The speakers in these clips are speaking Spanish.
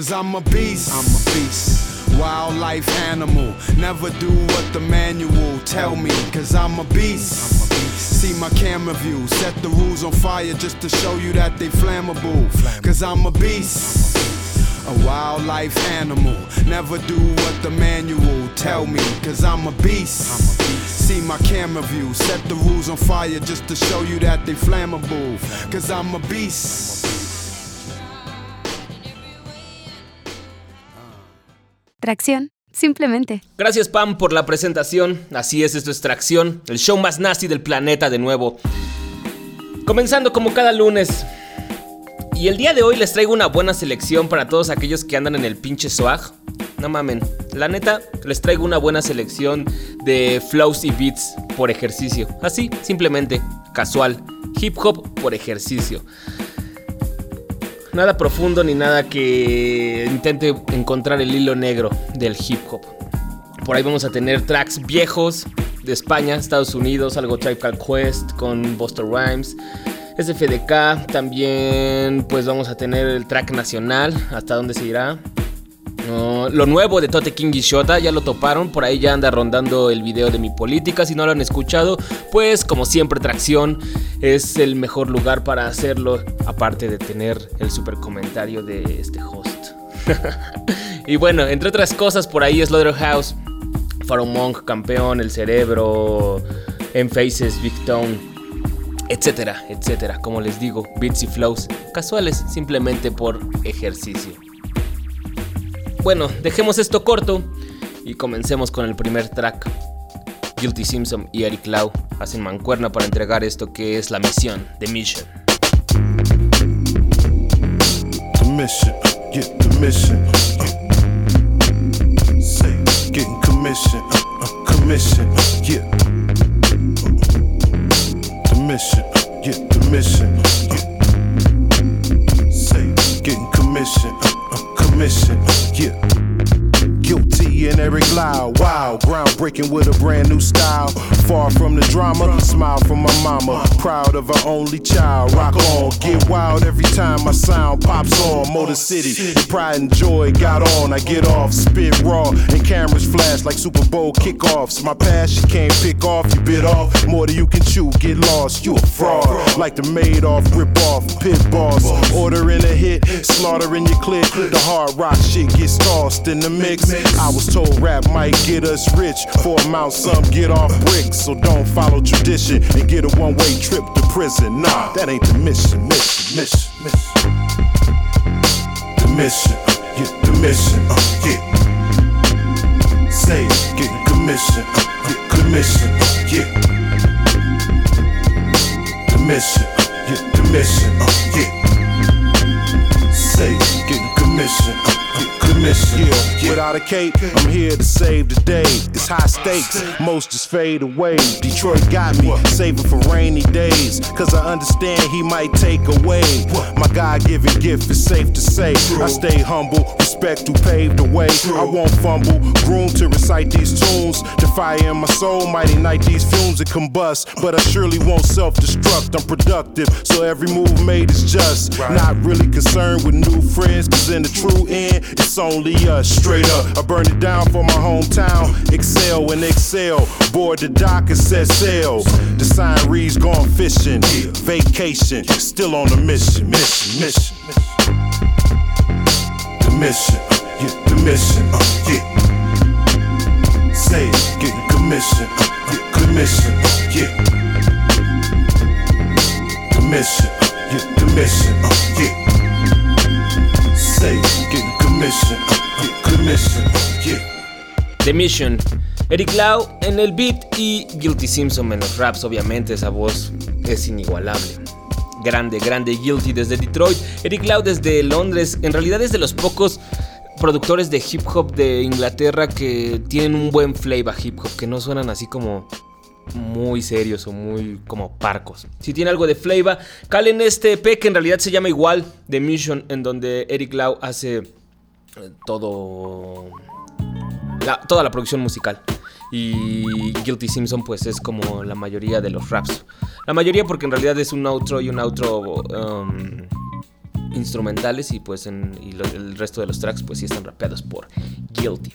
Cause I'm a beast. I'm a beast. Wildlife animal. Never do what the manual tell me. Cause I'm a beast. I'm a beast. See my camera view. Set the rules on fire just to show you that they flammable. Cause I'm a beast. A wildlife animal. Never do what the manual tell me. Cause I'm a beast. I'm a beast. See my camera view. Set the rules on fire just to show you that they flammable. Cause I'm a beast. Tracción, simplemente. Gracias Pam por la presentación. Así es, esto es Tracción, el show más nasty del planeta de nuevo. Comenzando como cada lunes. Y el día de hoy les traigo una buena selección para todos aquellos que andan en el pinche swag. No mamen, la neta, les traigo una buena selección de flows y beats por ejercicio. Así, simplemente, casual. Hip hop por ejercicio. Nada profundo ni nada que intente encontrar el hilo negro del hip hop. Por ahí vamos a tener tracks viejos de España, Estados Unidos, algo Tribe Called Quest con Buster Rhymes. SFDK, también pues vamos a tener el track nacional, hasta dónde se irá. Lo nuevo de Tote King y Shota, ya lo toparon, por ahí ya anda rondando el video de mi política, si no lo han escuchado, pues como siempre Tracción es el mejor lugar para hacerlo, aparte de tener el super comentario de este host. y bueno, entre otras cosas, por ahí Slaughterhouse, Monk, Campeón, El Cerebro, En Faces, Big Tone, etcétera, etcétera. Como les digo, beats y flows casuales, simplemente por ejercicio. Bueno, dejemos esto corto y comencemos con el primer track. Guilty Simpson y Eric Lau hacen mancuerna para entregar esto que es la misión, The Mission. The mission, get the mission. Uh, say, getting commission, uh, uh, commission, uh, yeah. The mission, get the mission. Uh, uh, commission, uh, yeah. Guilty and Eric Lau. Wow, groundbreaking with a brand new style. Far from the drama, smile from my mama. Proud of her only child. Rock on, get wild every time my sound pops on. Motor City, pride and joy got on. I get off, spit raw, and cameras flash like Super Bowl kickoffs. My past you can't pick off, you bit off. More than you can chew, get lost. You a fraud, like the made off, rip off, pit boss. Ordering a hit, slaughtering your click. The hard rock shit gets tossed in the mix. I was told rap might get us rich. For amount some get off bricks. So don't follow tradition and get a one way trip to prison. Nah, that ain't the mission, mission, mission, mission. The mission, uh, yeah, the mission, uh, yeah. Say get commission, uh, get commission, uh, yeah. The mission, uh, yeah, the mission, uh, yeah. Say get commission, uh, yeah, yeah. Without a cape, I'm here to save the day. It's high stakes, most just fade away. Detroit got me, saving for rainy days. Cause I understand he might take away. My God given gift is safe to say. I stay humble, respect who paved the way. I won't fumble, groomed to recite these tunes. The fire in my soul might ignite these fumes that combust. But I surely won't self destruct. I'm productive, so every move made is just. Not really concerned with new friends, cause in the true end, it's only us. Straight up, I burn it down for my hometown. Excel and excel. Board the dock and set sail. The sign reads gone fishing. Vacation, still on the mission, mission, mission. The commission, uh, mission. The Mission. Eric Lau en el beat y Guilty Simpson en los raps, obviamente esa voz es inigualable. Grande, grande Guilty desde Detroit, Eric Lau desde Londres, en realidad es de los pocos productores de hip hop de Inglaterra que tienen un buen flavor hip hop, que no suenan así como muy serios o muy como parcos. Si tiene algo de flavor, calen este EP que en realidad se llama igual The Mission, en donde Eric Lau hace eh, todo toda la producción musical. Y Guilty Simpson pues es como la mayoría de los raps. La mayoría porque en realidad es un outro y un outro um, instrumentales y pues en, y el resto de los tracks pues sí están rapeados por Guilty.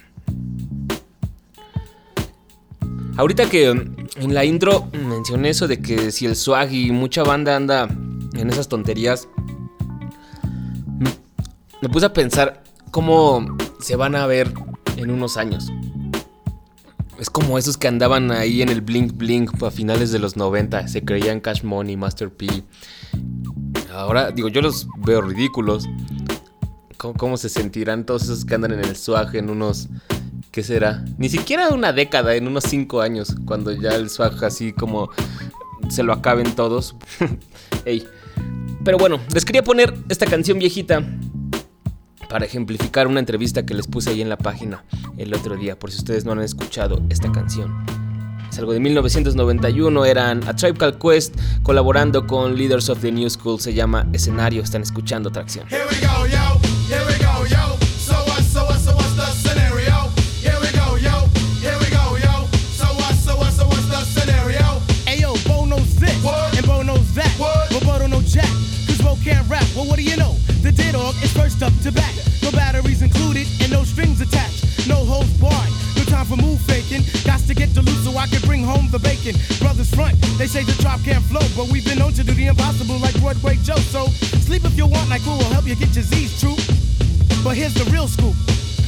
Ahorita que mm, en la intro mencioné eso de que si el swag y mucha banda anda en esas tonterías, me puse a pensar cómo se van a ver en unos años. Es como esos que andaban ahí en el Blink Blink a finales de los 90, se creían Cash Money, Master P. Ahora, digo, yo los veo ridículos. ¿Cómo, cómo se sentirán todos esos que andan en el swag en unos... ¿Qué será? Ni siquiera una década, en unos 5 años, cuando ya el swag así como se lo acaben todos. Ey. Pero bueno, les quería poner esta canción viejita para ejemplificar una entrevista que les puse ahí en la página el otro día, por si ustedes no han escuchado esta canción. Es algo de 1991, eran A Tribe Called Quest colaborando con Leaders of the New School, se llama Escenario, están escuchando Tracción. Here we go, yo. Here we go, yo. So what, so what, so what's the scenario? Here we go, yo. Here we go, yo. So what, so what, so what's the scenario? Ayo, Bo knows this, What? and Bo knows that. What? Bo don't know Jack, cause Bo can't rap. Well, what do you know? The dead dog is first up to bat. For move faking. Got to get the loot so I can bring home the bacon. Brothers front, they say the drop can't flow, but we've been known to do the impossible like Broadway Joe. So sleep if you want, like who will help you get your Z's true. But here's the real scoop.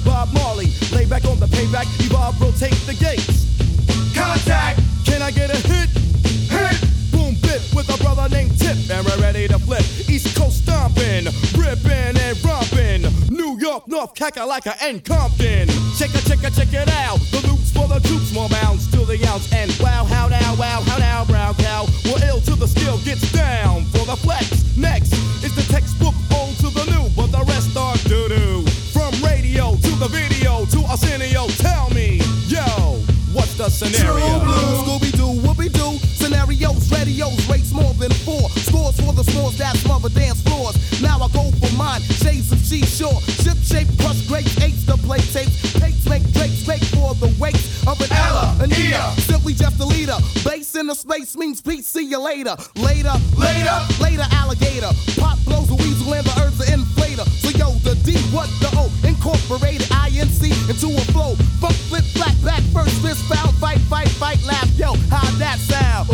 Like Bob Marley. Lay back on the payback, Bob rotate the gates. Contact. Can I get a hit? Hit. Boom bip with a brother named Tip, and we're ready to flip. East Coast stomping, ripping and romping. New York, North Kakalaka, and Compton. Check it, check it, check it out. The loops for the troops, more bounds to the ounce. And wow, how now, wow, how now, brown cow. We're ill till the skill gets down for the flex. Next the video to Arsenio, tell me, yo, what's the scenario? True blue. Scooby Doo, Whoopi Doo, scenarios, radios, rates more than four. Scores for the smalls that smother dance floors. Now I go for mine, shades of seashore. Ship shape, crush grapes, eights to play tapes. Pates make drapes, fake for the weights of an Ella, Anita. Simply just a leader. Base in the space means peace, see you later. Later, Later. later, alligator. Pop blows a weasel and the herbs are inflator. So yo, the D, what the Incorporated INC into a flow. Funk, flip, flat, back, first fist, foul, fight, fight, fight, laugh. Yo, how that sound?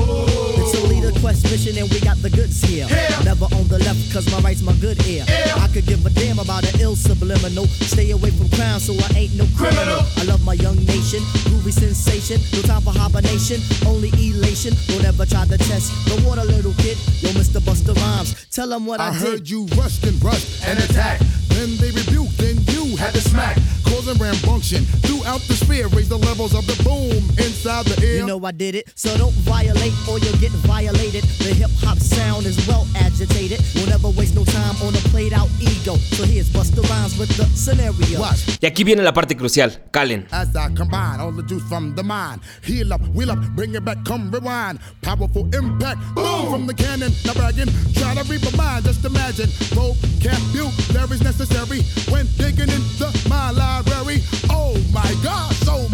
It's a leader quest mission and we got the goods here. Here. Never on the left cause my right's my good ear. Ear. I could give a damn about an ill subliminal. Stay away from crime so I ain't no criminal. Criminal. I love my young nation, groovy sensation. No time for hibernation, only elation. Don't ever try to test the water, little kid. Yo, Mr. Buster Rhymes, tell him what I, I did. heard you rushed and rushed And attack. Then they rebuked, then you Had to smack. causing rambunctious throughout the sphere. Raise the levels of the boom inside the air. You know I did it, so don't violate or you'll get violated. The hip hop sound is well agitated. We'll never waste no time on a played out ego. So here's Buster Rhymes with the scenario. Watch Y aquí viene la parte crucial, calen. as I combine all the juice from the mind. Heal up, wheel up, bring it back, come rewind. Powerful impact, boom from the cannon. Not bragging, try to read my mind. Just imagine, vocabulary's necessary when digging the My Library. Oh my God, so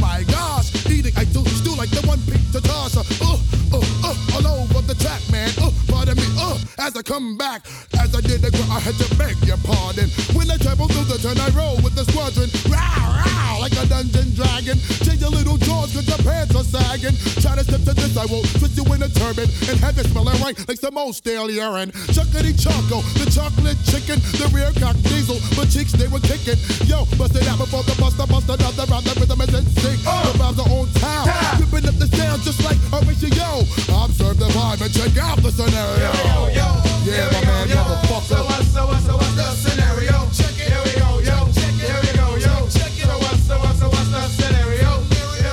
as I come back, as I did I had to beg your pardon. When I travel through the turn, I roll with the squadron. Row, row, like a dungeon dragon. Change your little jaws, cause your pants are sagging. Try to step to this, I will twist you in a turban and have it smelling right like some old stale urine. Chuckity choco, the chocolate chicken, the rear cock diesel, but cheeks they were kicking. Yo, bust it out before the buster, bust another round, the rhythm is in sync. Uh. The rhymes are on town, ripping up the sound just like Horatio. Observe the vibe and check out the scenario. Yeah, my man, So motherfucker. what, so what, so what's the scenario? Check it. Here we go, yo. Check it. Here we go, yo.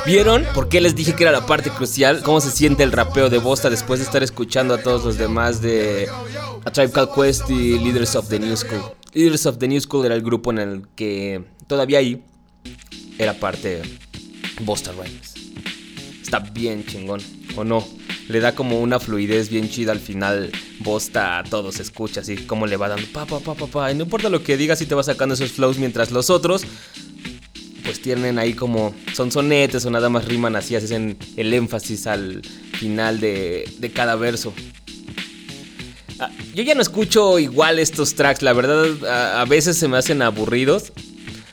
¿Vieron por qué les dije que era la parte crucial? ¿Cómo se siente el rapeo de Bosta después de estar escuchando a todos los demás de A Tribe Called Quest y Leaders of the New School? Leaders of the New School era el grupo en el que todavía ahí era parte Bosta Rhymes. Está bien chingón, ¿o no? Le da como una fluidez bien chida al final. Bosta a todos escucha así como le va dando pa pa pa pa pa. Y no importa lo que digas, si te va sacando esos flows mientras los otros pues tienen ahí como son sonetes o nada más riman así, hacen el énfasis al final de, de cada verso. Ah, yo ya no escucho igual estos tracks, la verdad a, veces se me hacen aburridos,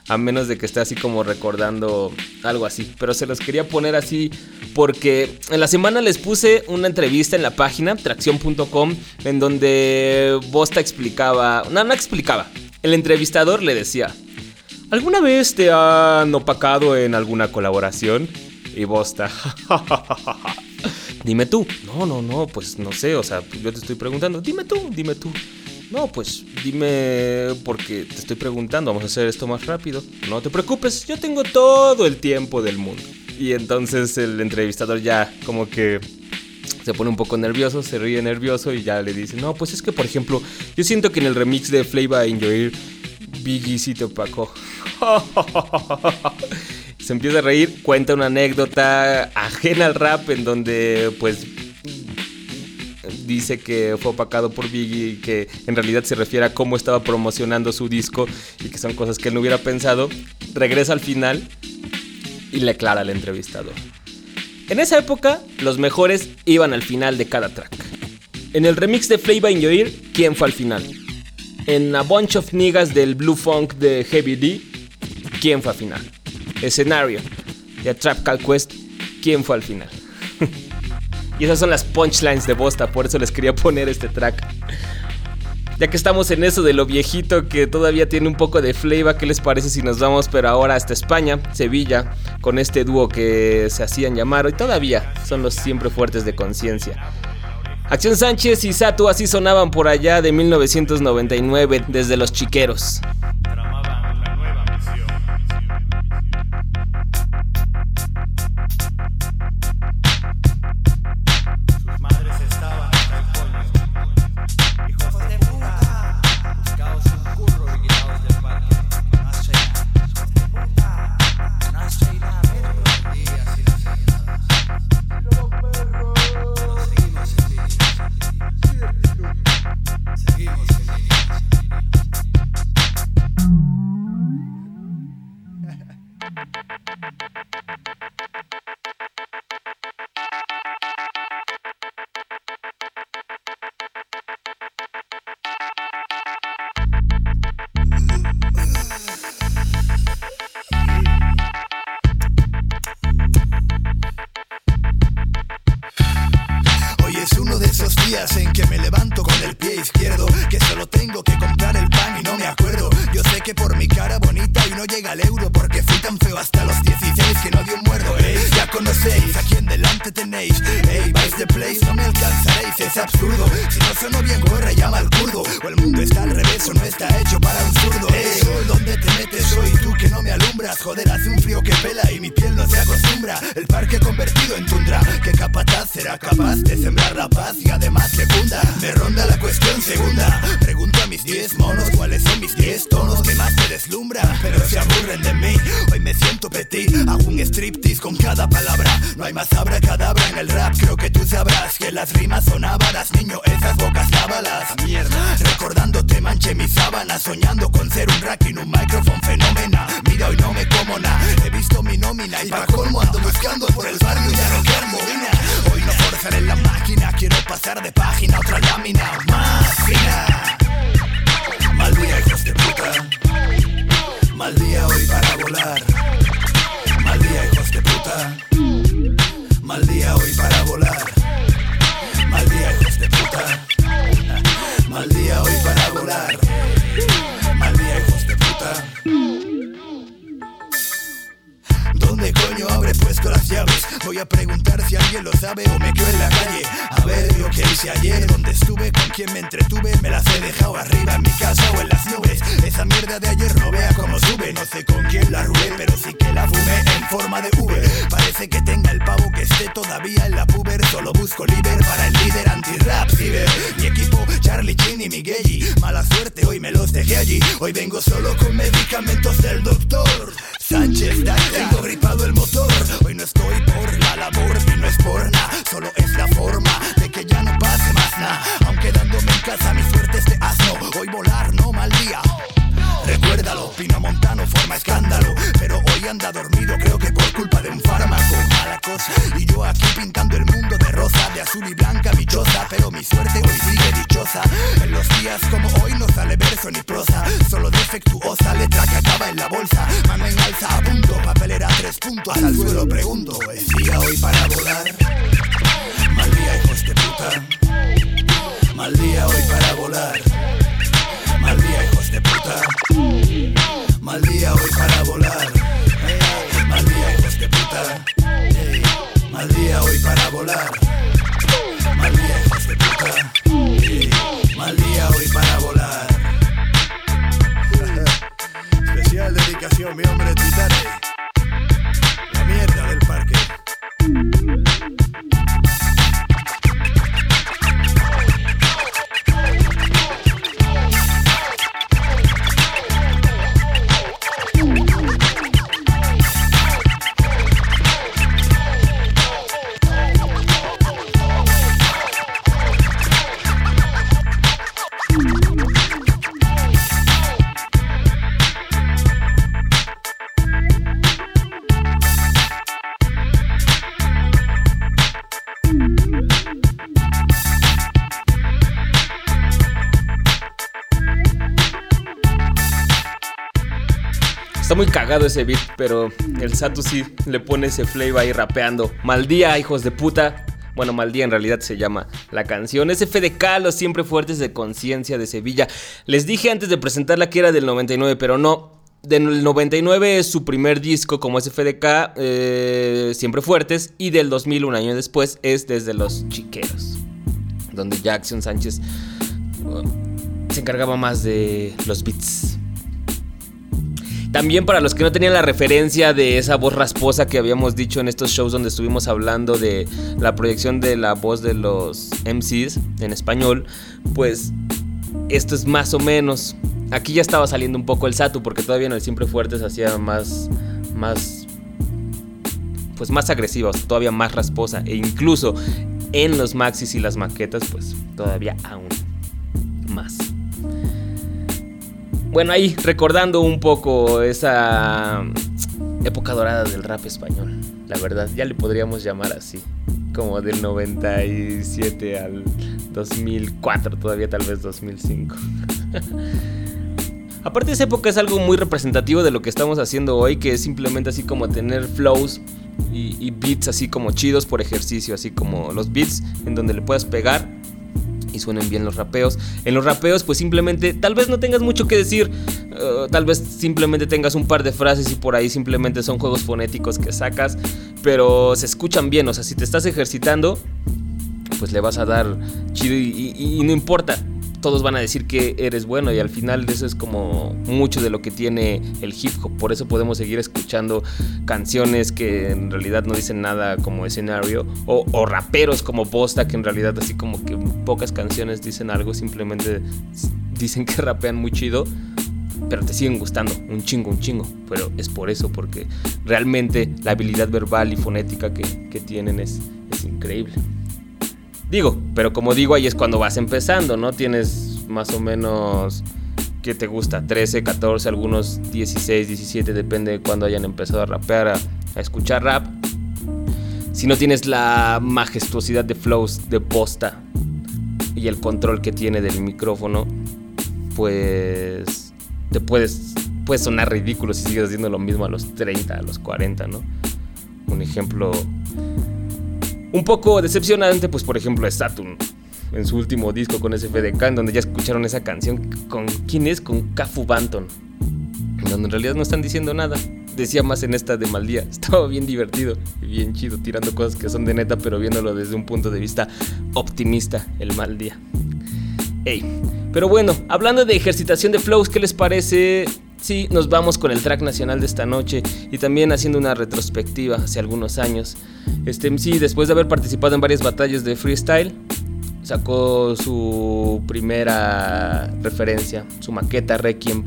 a menos de que esté así como recordando algo así, pero se los quería poner así porque en la semana les puse una entrevista en la página tracción.com en donde Bosta explicaba, no, no explicaba, el entrevistador le decía, ¿Alguna vez te han opacado en alguna colaboración? Y Bosta. dime tú. No, no, no, pues no sé, o sea, yo te estoy preguntando. Dime tú, dime tú. No, pues dime porque te estoy preguntando, vamos a hacer esto más rápido. No te preocupes, yo tengo todo el tiempo del mundo. Y entonces el entrevistador ya como que se pone un poco nervioso, se ríe nervioso y ya le dice, no, pues es que por ejemplo, yo siento que en el remix de Your Ear, Biggie sí te opacó. Se empieza a reír, cuenta una anécdota ajena al rap en donde pues dice que fue opacado por Biggie y que en realidad se refiere a cómo estaba promocionando su disco y que son cosas que él no hubiera pensado. Regresa al final y le aclara al entrevistador. En esa época, los mejores iban al final de cada track. En el remix de Flavor in Your Ear, ¿quién fue al final? En A Bunch of Niggas del Blue Funk de Heavy D, ¿quién fue al final? Escenario de A Trap Call Quest, ¿quién fue al final? Y esas son las punchlines de Bosta, por eso les quería poner este track. Ya que estamos en eso de lo viejito que todavía tiene un poco de flavor, ¿qué les parece si nos vamos pero ahora hasta España, Sevilla, con este dúo que se hacían llamar y todavía son los siempre fuertes de conciencia? Acción Sánchez y Sato así sonaban por allá de 1999 desde Los Chiqueros. Muy cagado ese beat, pero el Satu sí le pone ese flavor ahí rapeando. Mal día, hijos de puta. Bueno, mal día en realidad se llama la canción. Es FDK, los siempre fuertes de conciencia de Sevilla. Les dije antes de presentarla que era del 99, pero no. Del 99 es su primer disco como SFDK, eh, Siempre Fuertes, y del 2000, un año después, es Desde los Chiqueros, donde Jackson Sánchez uh, se encargaba más de los beats. También para los que no tenían la referencia de esa voz rasposa que habíamos dicho en estos shows donde estuvimos hablando de la proyección de la voz de los MCs en español, pues esto es más o menos. Aquí ya estaba saliendo un poco el Satu porque todavía en el Siempre Fuerte se hacía más más pues más agresiva, o sea, todavía más rasposa e incluso en los maxis y las maquetas pues todavía aún más. Bueno, ahí recordando un poco esa época dorada del rap español, la verdad, ya le podríamos llamar así, como del 97 al 2004, todavía tal vez 2005. Aparte esa época es algo muy representativo de lo que estamos haciendo hoy, que es simplemente así como tener flows y, beats así como chidos por ejercicio, así como los beats en donde le puedas pegar y suenen bien los rapeos. En los rapeos, pues simplemente, tal vez no tengas mucho que decir, uh, tal vez simplemente tengas un par de frases y por ahí simplemente son juegos fonéticos que sacas, pero se escuchan bien, o sea, si te estás ejercitando, pues le vas a dar chido y no importa. Todos van a decir que eres bueno y al final eso es como mucho de lo que tiene el hip hop. Por eso podemos seguir escuchando canciones que en realidad no dicen nada como escenario o, raperos como Bosta que en realidad así como que pocas canciones dicen algo, simplemente dicen que rapean muy chido pero te siguen gustando, un chingo, un chingo. Pero es por eso, porque realmente la habilidad verbal y fonética que, que tienen es, es, increíble. Digo, pero como digo, ahí es cuando vas empezando, ¿no? Tienes más o menos, ¿qué te gusta? 13, 14, algunos 16, 17, depende de cuando hayan empezado a rapear, a, a escuchar rap. Si no tienes la majestuosidad de flows de posta y el control que tiene del micrófono, pues te puedes, puedes sonar ridículo si sigues haciendo lo mismo a los 30, a los 40, ¿no? Un ejemplo un poco decepcionante, pues por ejemplo, Saturn en su último disco con SFDK, en donde ya escucharon esa canción con quién es, con Cafu Banton, en donde en realidad no están diciendo nada. Decía más en esta de Maldía, estaba bien divertido y bien chido, tirando cosas que son de neta, pero viéndolo desde un punto de vista optimista, el mal día. Ey, pero bueno, hablando de ejercitación de flows, ¿qué les parece sí, nos vamos con el track nacional de esta noche y también haciendo una retrospectiva hace algunos años. Este, sí, después de haber participado en varias batallas de freestyle, sacó su primera referencia, su maqueta Requiem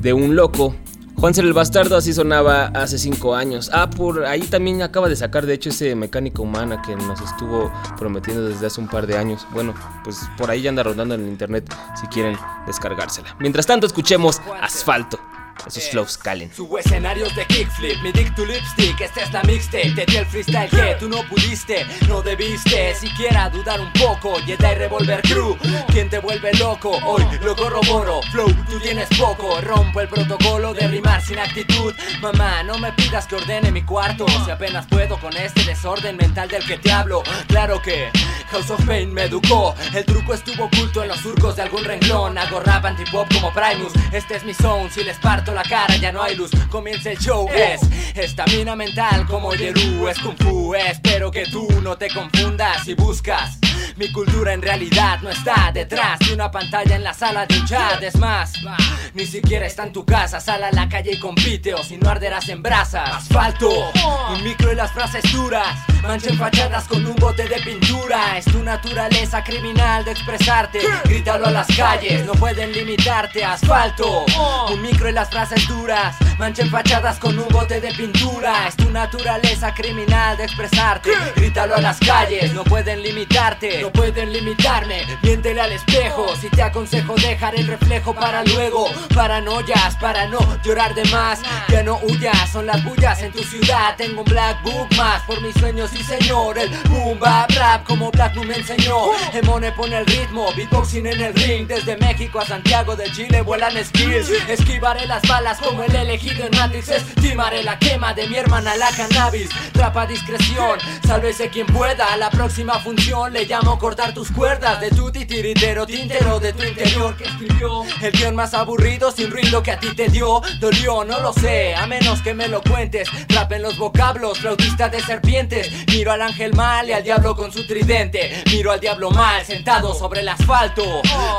de un loco. Juanser el Bastardo así sonaba hace cinco años. Ah, por ahí también acaba de sacar de hecho ese Mecánica Humana que nos estuvo prometiendo desde hace un par de años. Bueno, pues por ahí ya anda rondando en el internet si quieren descargársela. Mientras tanto escuchemos Asfalto. Esos flows calen. Subo escenarios de kickflip, mi dick to lipstick, esta es la mixtape, te di el freestyle que tú no pudiste, no debiste siquiera dudar un poco, Jedi Revolver Crew, quien te vuelve loco, hoy lo corroboro, flow, tú tienes poco, rompo el protocolo de rimar sin actitud, mamá, no me pidas que ordene mi cuarto, si apenas puedo con este desorden mental del que te hablo, claro que House of Pain me educó, el truco estuvo oculto en los surcos de algún renglón, hago rap antipop como Primus, este es mi zone, si les parto la cara, ya no hay luz. Comienza el show, es estamina mental como Yeru, es Kung Fu. Espero que tú no te confundas y buscas. Mi cultura en realidad no está detrás de una pantalla en la sala de un chat. Es más, ni siquiera está en tu casa. Sal a la calle y compite, o si no arderás en brasas. Asfalto, un micro y las frases duras. Manchen fachadas con un bote de pintura. Es tu naturaleza criminal de expresarte. Grítalo a las calles, no pueden limitarte. Asfalto, un micro y las frases duras. Manchen fachadas con un bote de pintura. Es tu naturaleza criminal de expresarte. Grítalo a las calles, no pueden limitarte. No pueden limitarme. Miéntele al espejo. Si te aconsejo dejar el reflejo para luego. Paranoias, para no llorar de más. Que no huyas, son las bullas en tu ciudad. Tengo un black book más por mis sueños, y señor. El boom bap rap como Black me enseñó. Emone pone el ritmo, beatboxing en el ring. Desde México a Santiago de Chile vuelan skills. Esquivaré las balas como el elegido en Matrix. Estimaré la quema de mi hermana la cannabis. Trapa discreción, sálvese quien pueda. A la próxima función le llamo cortar tus cuerdas. De tu titiritero tintero de tu interior que escribió. El guion más aburrido sin ruido que a ti te dio. Dolió, no lo sé, a menos que me lo cuentes. Rap en los vocablos, flautista de serpientes. Miro al ángel mal y al diablo con su tridente. Miro al diablo mal sentado sobre el asfalto.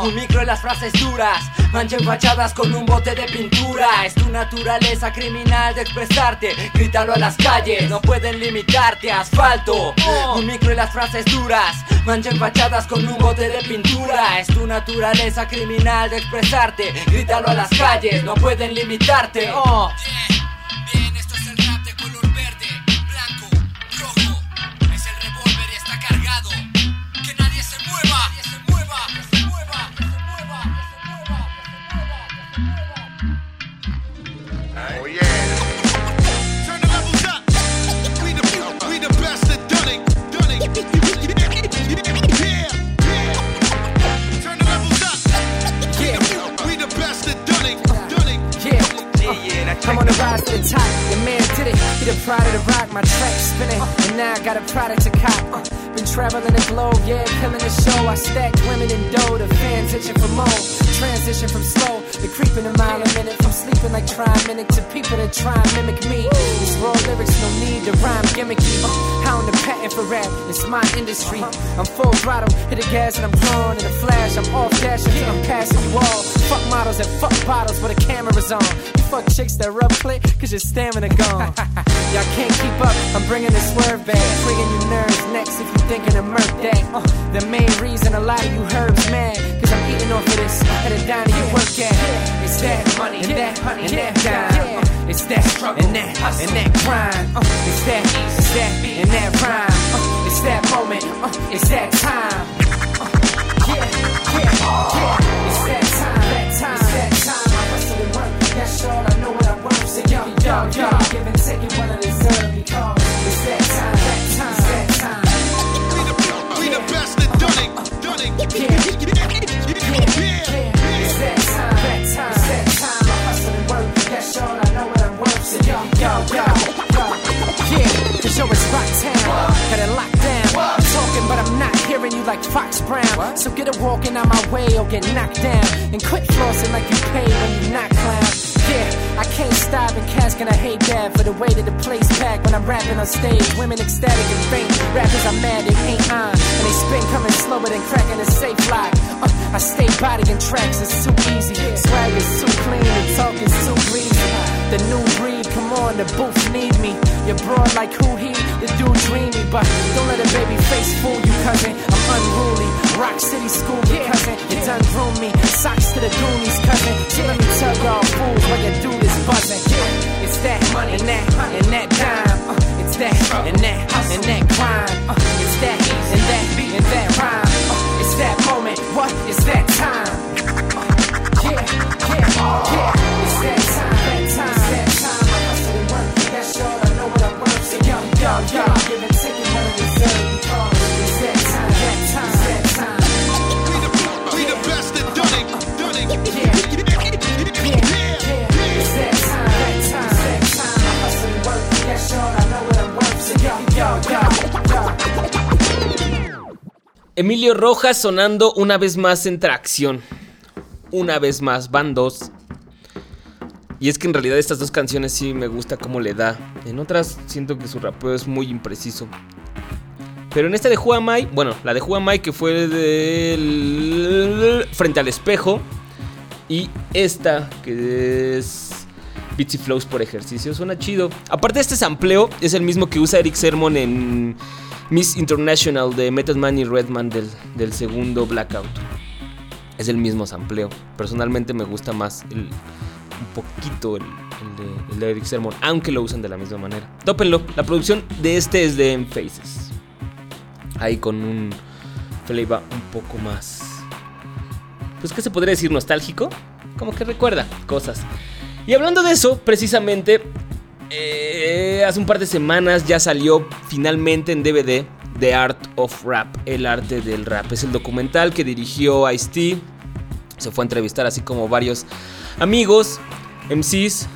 Un micro en las frases duras. Manchen fachadas con un bote de pintura. Es tu naturaleza criminal de expresarte. Grítalo a las calles, no pueden limitarte. Asfalto, un micro y las frases duras. Manchen fachadas con un bote de pintura. Es tu naturaleza criminal de expresarte. Grítalo a las calles, no pueden limitarte. Oh. I'm on the rise to the top. Your man did it. He the pride of the rock. My track spinning. And now I got a product to cop. Uh, been traveling the globe, yeah, killing the show. I stacked women in dough. The fans itching for more. Transition from slow to creeping a mile a minute. From sleeping like triminic to people that try and mimic me. These raw lyrics, no need to rhyme gimmicky. Uh, hound the patent for rap. It's my industry. I'm full throttle. Hit the gas and I'm drawn in a flash. I'm off dashing till I'm passing you all. Fuck models and fuck bottles where the camera's on. Fuck chicks that rub click cause your stamina gone. Y'all can't keep up. I'm bringing the swerve back. Swinging you nerves next if you thinking of murk that. Uh, the main reason a lot of you herbs mad. Cause I'm eating off of this at a diner you work at. It's that money and that honey and that dime. Uh, it's that struggle and that hustle and that grind. Uh, it's that, it's that and that rhyme. Uh, it's that moment. Uh, it's that time. Uh, yeah, yeah, yeah. It's that all I know what I work. So yo, yo, yo, give and take it what I deserve because it's that time, that time, it's that time. We the, we the best at done it. Done it. Yeah, yeah, it's that time, that time, it's that time. I hustle and work. That's all I know what I'm worth. So yo, yo, yo, yo. Yeah, cause yo, it's rock town. Got it locked down. I'm talking, but I'm not hearing you like Fox Brown. So get a walking out my way or get knocked down. And quit flossing like you pay when you not clown. Yeah, I can't stop and cats gonna hate that for the way that the place packed when I'm rapping on stage. Women ecstatic and faint. Rappers are mad, they ain't on. And they spin coming slower than cracking a safe lock. Uh, I stay body bodying tracks, it's too easy. Swag is too clean, the talk is too green. when the booth need me. You're broad like who he, the dude dreamy, but don't let a baby face fool you, cousin. I'm unruly. Rock City school, me, cousin. You done groom me. Socks to the Goonies, cousin. So let me tell y'all fools when your dude is buzzing. It's that money and that and that dime. Uh, it's that and that and that crime. Uh, it's that Emilio Rojas sonando una vez más en tracción. Una vez más, van dos. Y es que en realidad estas dos canciones sí me gusta cómo le da. En otras siento que su rapeo es muy impreciso. Pero en esta de Who Am I, bueno, la de Who Am I que fue del frente al espejo. Y esta que es Beats y Flows por ejercicio, suena chido. Aparte este sampleo es el mismo que usa Eric Sermon en Miss International de Method Man y Redman del, del segundo Blackout. Es el mismo sampleo. Personalmente me gusta más el, un poquito el, de Eric Sermon, aunque lo usan de la misma manera. Tópenlo, la producción de este es de M Faces. Ahí con un flavor un poco más. Pues, ¿qué se podría decir? ¿Nostálgico? Como que recuerda cosas. Y hablando de eso, precisamente, eh, hace un par de semanas ya salió finalmente en DVD The Art of Rap, el arte del rap. Es el documental que dirigió Ice-T. Se fue a entrevistar así como varios amigos, MCs,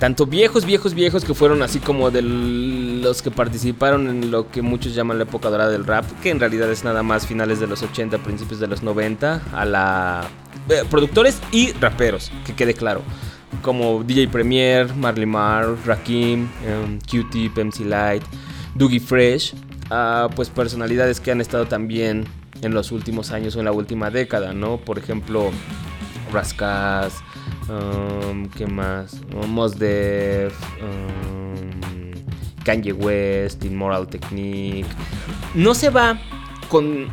tanto viejos, viejos, viejos que fueron así como de los que participaron en lo que muchos llaman la época dorada del rap, que en realidad es nada más finales de los 80, principios de los 90, a la... eh, productores y raperos, que quede claro. Como DJ Premier, Marley Marl, Rakim, em, Q-Tip, MC Light, Doogie Fresh, a, pues personalidades que han estado también en los últimos años o en la última década, ¿no? Por ejemplo, Rascas, um, ¿qué más? Mos Def, um, Kanye West, Immoral Technique. No se va con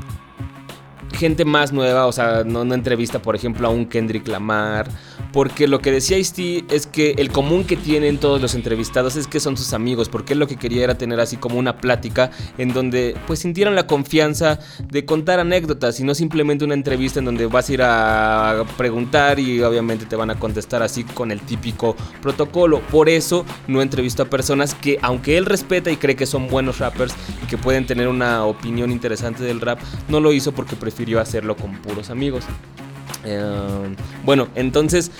gente más nueva, o sea, no, no entrevista, por ejemplo, a un Kendrick Lamar. Porque lo que decía Ice es que el común que tienen todos los entrevistados es que son sus amigos. Porque él lo que quería era tener así como una plática en donde pues sintieran la confianza de contar anécdotas y no simplemente una entrevista en donde vas a ir a preguntar y obviamente te van a contestar así con el típico protocolo. Por eso no entrevistó a personas que aunque él respeta y cree que son buenos rappers y que pueden tener una opinión interesante del rap, no lo hizo porque prefirió hacerlo con puros amigos. Eh, bueno, entonces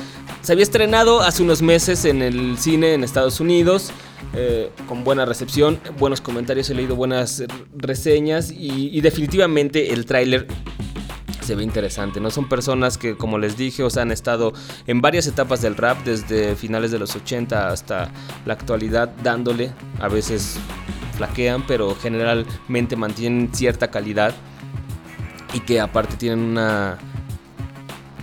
se había estrenado hace unos meses en el cine en Estados Unidos. eh, con buena recepción, buenos comentarios, he leído buenas reseñas y, definitivamente el tráiler se ve interesante. No son personas que, como les dije, o sea, han estado en varias etapas del rap, desde finales de los 80 hasta la actualidad, dándole. A veces flaquean, pero generalmente mantienen cierta calidad y que aparte tienen una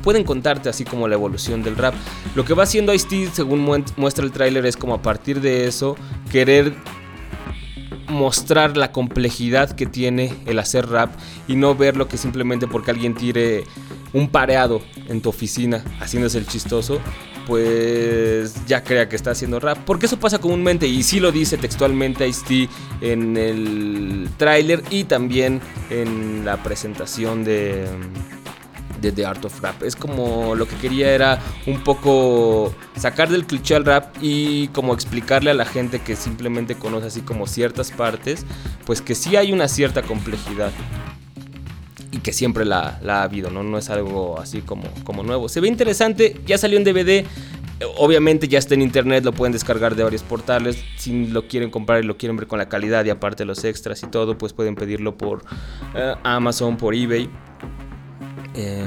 pueden contarte así como la evolución del rap. Lo que va haciendo Ice-T, según mu- muestra el tráiler, es como a partir de eso querer mostrar la complejidad que tiene el hacer rap y no verlo que simplemente porque alguien tire un pareado en tu oficina haciéndose el chistoso, pues ya crea que está haciendo rap. Porque eso pasa comúnmente y sí lo dice textualmente Ice-T en el tráiler y también en la presentación de de The Art of Rap. Es como lo que quería era un poco sacar del cliché al rap y como explicarle a la gente que simplemente conoce así como ciertas partes, pues que sí hay una cierta complejidad. Y que siempre la, la ha habido, ¿no? No es algo así como, como nuevo. Se ve interesante, ya salió en DVD. Obviamente ya está en internet, lo pueden descargar de varios portales. Si lo quieren comprar y lo quieren ver con la calidad y aparte los extras y todo, pues pueden pedirlo por eh, Amazon, por eBay. Eh,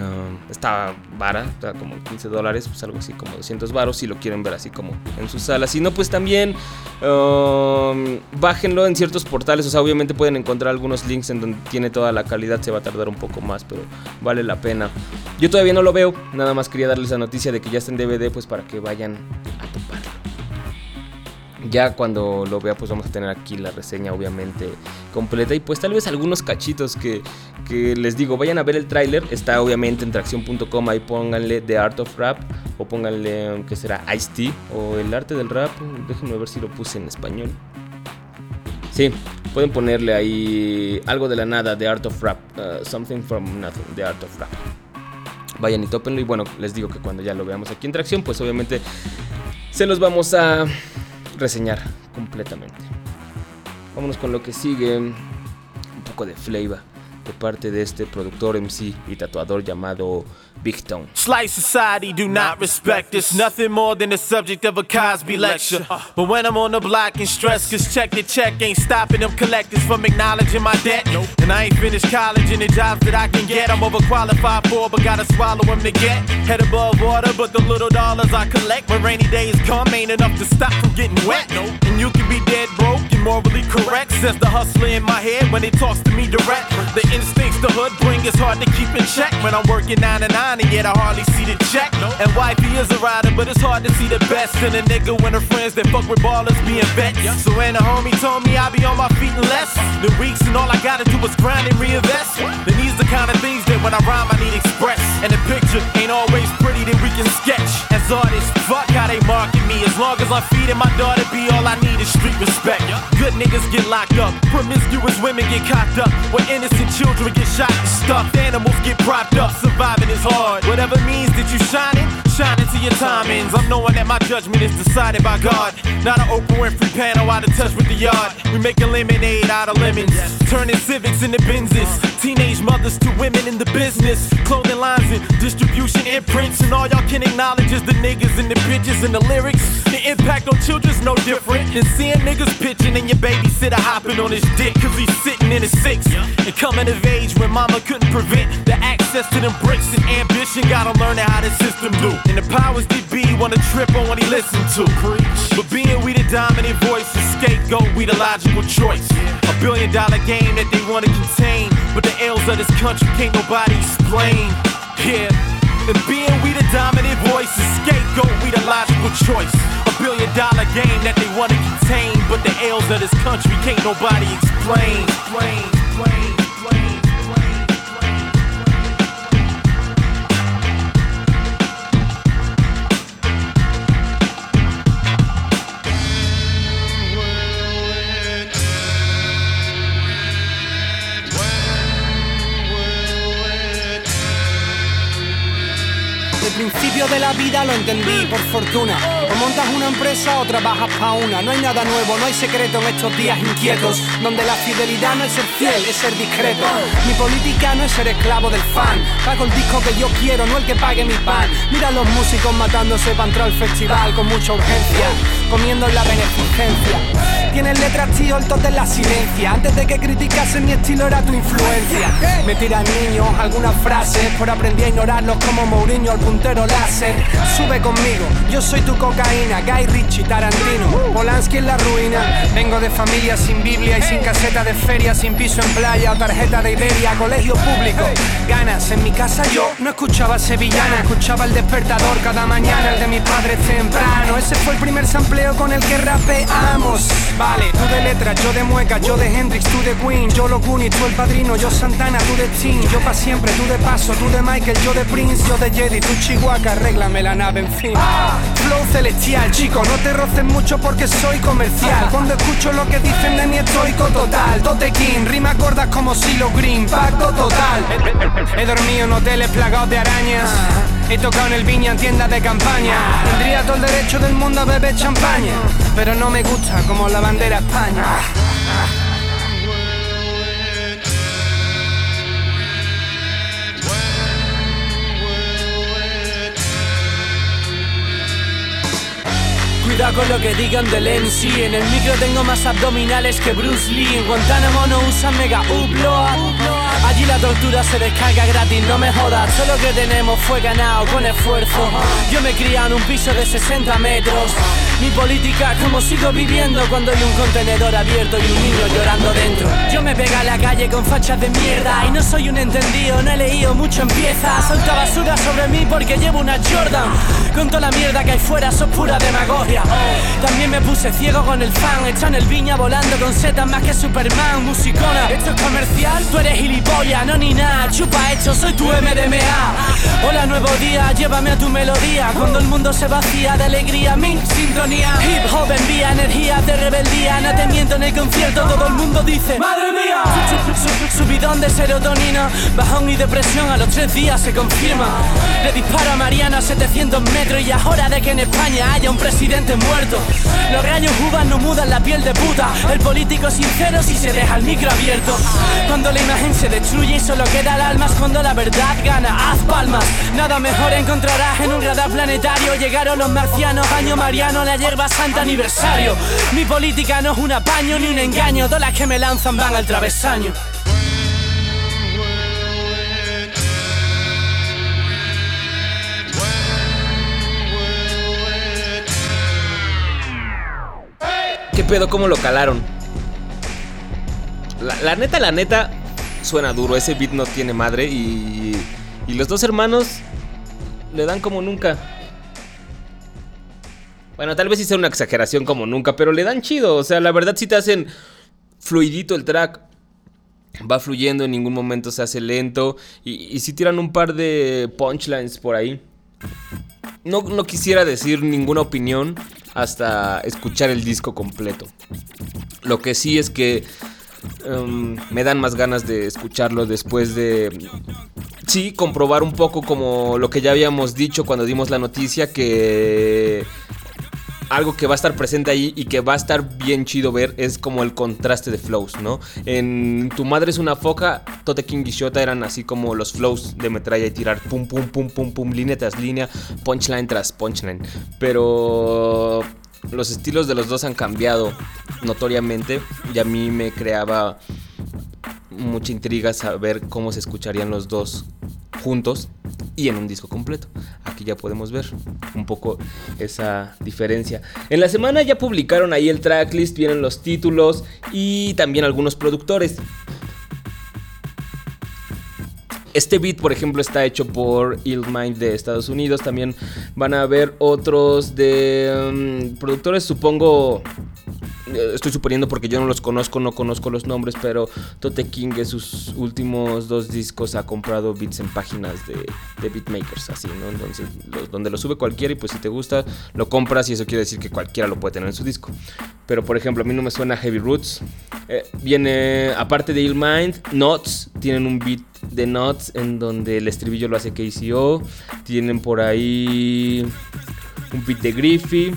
está vara, está como 15 dólares, pues algo así como 200 varos si lo quieren ver así como en su sala. Si no, pues también um, bájenlo en ciertos portales. O sea, obviamente pueden encontrar algunos links en donde tiene toda la calidad. Se va a tardar un poco más, pero vale la pena. Yo todavía no lo veo, nada más quería darles la noticia de que ya está en DVD, pues para que vayan a toparlo. Ya cuando lo vea, pues vamos a tener aquí la reseña, obviamente, completa. Y pues tal vez algunos cachitos que, que les digo, vayan a ver el tráiler. Está obviamente en tracción.com, ahí pónganle The Art of Rap o pónganle, ¿qué será? Ice-T o el arte del rap. Déjenme ver si lo puse en español. Sí, pueden ponerle ahí algo de la nada, The Art of Rap. uh, something from Nothing, The Art of Rap. Vayan y tópenlo. Y bueno, les digo que cuando ya lo veamos aquí en tracción, pues obviamente se los vamos a reseñar completamente. Vámonos con lo que sigue. Un poco de flavor de parte de este productor, MC y tatuador llamado Big Tone. Slice society do not respect us. Nothing more than the subject of a Cosby lecture. But when I'm on the block and stress, cause check the check ain't stopping them collectors from acknowledging my debt. And I ain't finished college and the jobs that I can get, I'm overqualified for, but gotta swallow them to get. Head above water, but the little dollars I collect when rainy days come ain't enough to stop from getting wet. And you can be dead broke and morally correct, says the hustler in my head when it talks to me direct. The instincts the hood bring is hard to keep in check when I'm working 9 to 9 and yet I hardly see the check. And wifey is a rider, but it's hard to see the best in a nigga when her friends that fuck with ballers being vets. So when a homie told me I be on my feet in less than weeks and all I gotta do is grind and reinvest. Then these the kind of things that when I rhyme I need express. And the picture ain't always pretty that we can sketch. As artists, fuck how they market me. As long as I'm feeding my daughter, be all I need is street respect. Good niggas get locked up, promiscuous women get cocked up, where innocent children get shot and stuffed. Animals get propped up, surviving is hard. Whatever means that you shining, shine into your timings. I'm knowing that my judgment is decided by God. Not an Oprah Winfrey panel out of touch with the yard. We making lemonade out of lemons, turning civics into Benzes. Teenage mothers to women in the business, clothing lines and distribution imprints. And all y'all can acknowledge is the niggas and the bitches and the lyrics. The impact on children's no different than seeing niggas pitching and your babysitter hopping on his dick cause he's sitting in his six. And coming of age when mama couldn't prevent the access to them bricks and ambition. Gotta learn how the system do. And the powers that be wanna trip on what he listen to. But being we the dominant voice, the scapegoat, we the logical choice. A billion dollar game that they wanna contain. But the ills of this country can't nobody explain. Yeah. And being we the dominant voice, the scapegoat, we the logical choice. A billion dollar game that they wanna contain. But the ills of this country can't nobody explain. explain, explain, explain, por fortuna. O montas una empresa o trabajas pa' una. No hay nada nuevo, no hay secreto en estos días inquietos. Donde la fidelidad no es ser fiel, es ser discreto. Mi política no es ser esclavo del fan. Pago el disco que yo quiero, no el que pague mi pan. Mira a los músicos matándose para entrar al festival con mucha urgencia. Comiendo en la beneficencia. Tienes letras, tío, el de la silencia. Antes de que criticasen mi estilo era tu influencia. Me tiran niños algunas frases, por aprendí a ignorarlos como Mourinho al puntero láser. Sube conmigo, yo soy tu cocaína, Guy Ritchie, Tarantino, Polanski en la ruina. Vengo de familia sin Biblia y sin caseta de feria, sin piso en playa o tarjeta de Iberia, colegio público. Ganas, en mi casa yo no escuchaba sevillana, escuchaba el despertador cada mañana, el de mis padres temprano. Ese fue el primer con el que rapeamos. Vale, tú de letras, yo de mueca, yo de Hendrix, tú de Queen, yo lo Goonies, tú el padrino, yo Santana, tú de Teen, yo pa' siempre, tú de paso, tú de Michael, yo de Prince, yo de Jedi, tú Chihuahua, arréglame la nave, en fin. Flow celestial, chico, no te roces mucho porque soy comercial. Cuando escucho lo que dicen de mí estoico total. Tote King, rima gordas como Silo Green, pacto total. He dormido en hoteles plagados de arañas. He tocado en el viña en tiendas de campaña. Tendría todo el derecho del mundo a beber champaña. Pero no me gusta como la bandera España. Cuidado con lo que digan del MC En el micro tengo más abdominales que Bruce Lee En Guantánamo no usan mega upload Allí la tortura se descarga gratis, no me jodas Solo que tenemos fue ganado con esfuerzo. Yo me crié en un piso de 60 metros. Mi política, como sigo viviendo cuando hay un contenedor abierto y un niño llorando dentro. Yo me pega a la calle con fachas de mierda y no soy un entendido, no he leído mucho en pieza. Solta basura sobre mí porque llevo una Jordan. Con toda la mierda que hay fuera, sos pura demagogia. También me puse ciego con el fan, hecho en el viña volando con setas más que Superman, musicona. Esto es comercial, tú eres gilipollas, no ni nada. Chupa hecho, soy tu MDMA. Hola, nuevo día, llévame a tu melodía. Cuando el mundo se vacía de alegría, mi sintonía. Hip hop envía energía de rebeldía. No te miento en el concierto, todo el mundo dice: ¡Madre mía! Su- su- Subidón de serotonina, bajón y depresión a los tres días se confirma. Le dispara a Mariana a 700 metros y es hora de que en España haya un presidente muerto. Los rayos uvas no mudan la piel de puta. El político sincero si se deja el micro abierto. Cuando la imagen se destruye y solo queda el alma es cuando la verdad gana. Haz palmas, nada mejor encontrarás en un radar planetario. Llegaron los marcianos, año mariano, la hierba santa aniversario. Mi política no es un apaño ni un engaño. Todas las que me lanzan van al travesaño. ¿Qué pedo? ¿Cómo lo calaron? La, la neta, la neta, suena duro. Ese beat no tiene madre y, y los dos hermanos le dan como nunca. Bueno, tal vez sí sea una exageración como nunca, pero le dan chido. O sea, la verdad sí te hacen fluidito el track. Va fluyendo, en ningún momento se hace lento. Y, y sí tiran un par de punchlines por ahí. No, no quisiera decir ninguna opinión hasta escuchar el disco completo. Lo que sí es que em, me dan más ganas de escucharlo después de... Sí, comprobar un poco como lo que ya habíamos dicho cuando dimos la noticia que... Algo que va a estar presente ahí y que va a estar bien chido ver es como el contraste de flows, ¿no? En Tu madre es una foca, Tote King y Shota eran así como los flows de metralla y tirar pum, pum, pum, pum, pum, línea tras línea, punchline tras punchline. Pero los estilos de los dos han cambiado notoriamente y a mí me creaba mucha intriga saber cómo se escucharían los dos juntos y en un disco completo. Aquí ya podemos ver un poco esa diferencia. En la semana ya publicaron ahí el tracklist, vienen los títulos y también algunos productores. Este beat, por ejemplo, está hecho por Ill Mind de Estados Unidos. También van a ver otros de mm, productores, supongo. Eh, Estoy suponiendo porque yo no los conozco, no conozco los nombres, pero Tote King en sus últimos dos discos ha comprado beats en páginas de, de beatmakers, así, ¿no? Entonces, los- donde lo sube cualquiera y pues si te gusta, lo compras y eso quiere decir que cualquiera lo puede tener en su disco. Pero por ejemplo, a mí no me suena Heavy Roots. Eh, viene, aparte de Ill Mind, Knots, tienen un beat de Knots en donde el estribillo lo hace KCO. Tienen por ahí un beat de Griffey.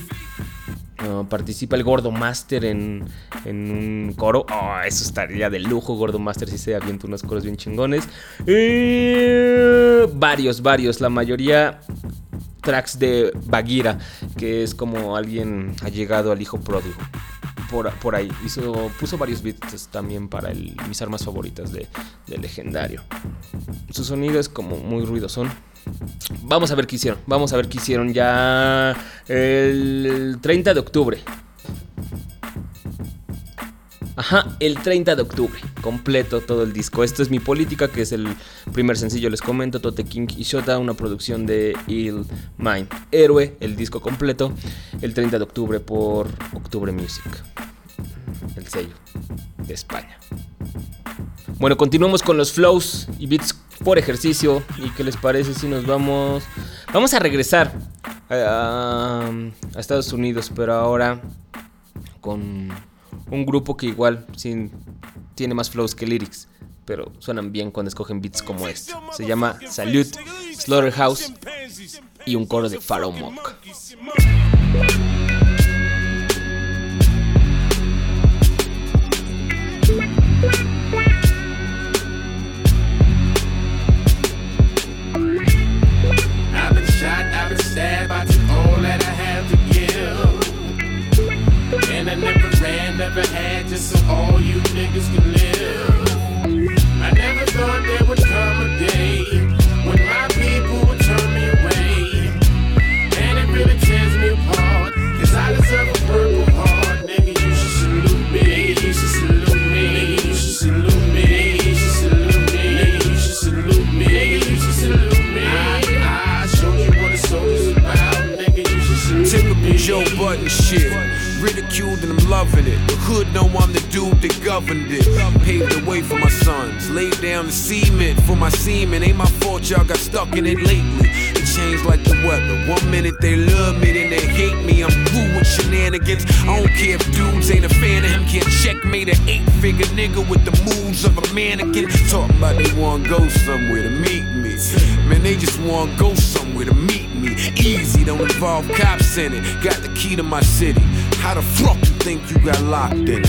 Participa el Gordo Master en, en un coro. Oh, eso estaría de lujo, Gordo Master, si se avienta unos coros bien chingones. Eh, varios, varios. La mayoría tracks de Bagheera, que es como alguien ha llegado al hijo pródigo. Por, por ahí. Hizo, puso varios beats también para mis armas favoritas de, de Legendario. Su sonido es como muy ruidosón. Vamos a ver qué hicieron. Vamos a ver qué hicieron ya el 30 de octubre. Ajá, el 30 de octubre. Completo todo el disco. Esto es Mi Política, que es el primer sencillo, les comento. Tote King y Shota, una producción de Ill Mind. Héroe, el disco completo. El 30 de octubre por Octubre Music. El sello de España. Bueno, continuamos con los flows y beats por ejercicio. ¿Y qué les parece si nos vamos? Vamos a regresar a, Estados Unidos, pero ahora con un grupo que igual sin, tiene más flows que lyrics, pero suenan bien cuando escogen beats como este. Se llama Salute, Slaughterhouse y un coro de Pharaoh Monk. Had, just so all you niggas can hood know I'm the dude that governed it. Paved the way for my sons. Laid down the cement for my semen. Ain't my fault y'all got stuck in it lately. It changed like the weather. One minute they love me, then they hate me. I'm through with shenanigans. I don't care if dudes ain't a fan of him. Can't checkmate an eight figure nigga with the moves of a mannequin. Talking about they wanna go somewhere to meet me. Man, they just wanna go somewhere to meet me. Easy, don't involve cops in it. Got the key to my city. How the fuck you think you got locked in it?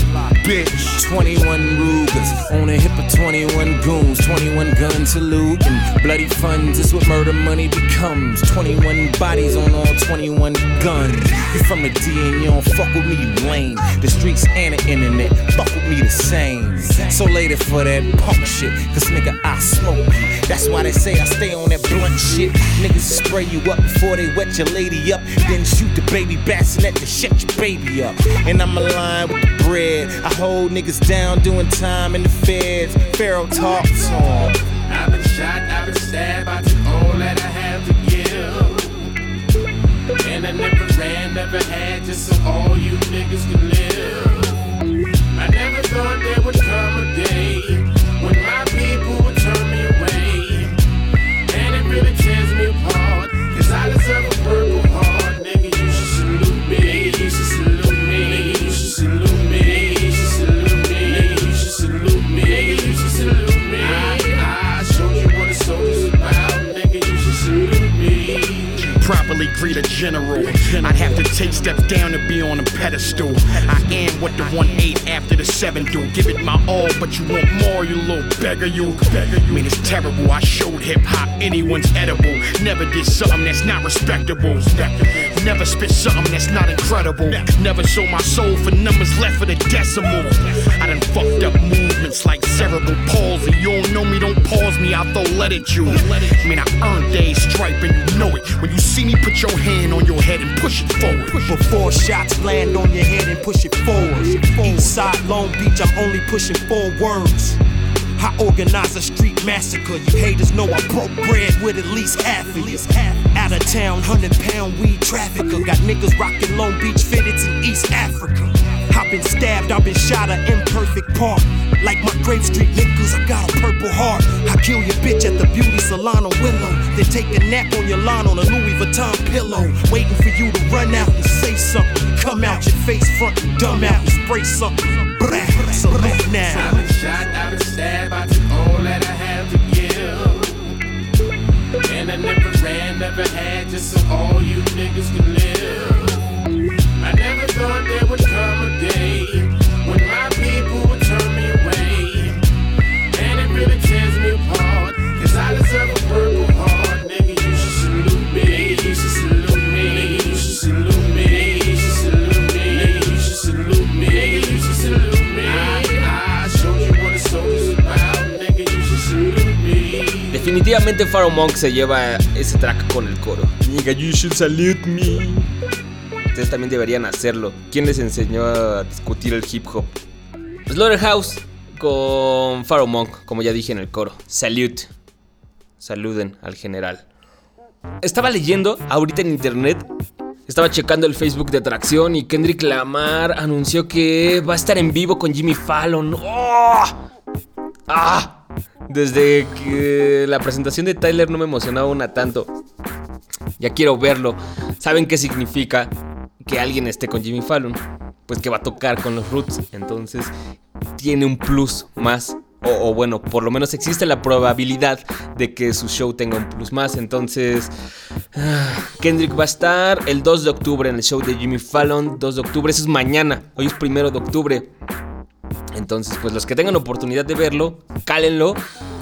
Bitch. 21 Rugers on a hip of 21 goons, 21 guns to loot and bloody funds. Is what murder money becomes. 21 bodies on all 21 guns. You from the D and you don't fuck with me, you lame. The streets and the internet fuck with me the same. So later for that punk shit, cause nigga I smoke. That's why they say I stay on that blunt shit. Niggas spray you up before they wet your lady up, then shoot the baby bassinet to shut your baby up. And I'm aligned with the bread. I hold niggas down doing time in the feds. Pharaoh talks on. I've been shot, I've been stabbed, I took all that I have to give. And I never ran, never had, just so all you niggas can live. I never thought there would come a day you greet a general. I'd have to take steps down to be on a pedestal. I am what the 1-8 after the 7 do. Give it my all, but you want more, you little beggar, you. I mean, it's terrible. I showed hip hop, anyone's edible. Never did something that's not respectable. Never spit something that's not incredible. Never sold my soul for numbers left for the decimal. I done fucked up movements like cerebral palsy. You don't know me, don't pause me, I'll throw lead at you. I mean, I earned a stripe and you know it. When you see me, put your hand on your head and push it forward. Before shots land on your head and push it forward. East side Long Beach, I'm only pushing four words. I organize a street massacre. You haters know I broke bread with at least half of you. Out of town, hundred pound weed trafficker. Got niggas rocking Long Beach fitteds in East Africa. I've been stabbed, I've been shot an imperfect part. Like my Grave Street niggas, I got a purple heart. I kill your bitch at the beauty salon on Willow. Then take a nap on your lawn on a Louis Vuitton pillow. Waiting for you to run out and say something. Come out your face front and dumb out and spray something. Blah, salute now. I've been shot, I've been stabbed, I took all that I have to give. And I never ran, never had, just so all you niggas can live. I never thought would come Definitivamente Pharaoh Monk se lleva ese track con el coro. Nigga, you should salute me. Ustedes también deberían hacerlo. ¿Quién les enseñó a discutir el hip hop? Slaughterhouse con Pharaoh Monk, como ya dije en el coro. Salute. Saluden al general. Estaba leyendo ahorita en internet. Estaba checando el Facebook de Atracción y Kendrick Lamar anunció que va a estar en vivo con Jimmy Fallon. ¡Oh! ¡Ah! Desde que la presentación de Tyler no me emocionaba una tanto. Ya quiero verlo. ¿Saben qué significa que alguien esté con Jimmy Fallon? Pues que va a tocar con los Roots. Entonces tiene un plus más. O, o bueno, por lo menos existe la probabilidad de que su show tenga un plus más. Entonces, ah, Kendrick va a estar el 2 de octubre en el show de Jimmy Fallon. 2 de octubre, eso es mañana. Hoy es primero de octubre. Entonces, pues los que tengan oportunidad de verlo, cálenlo.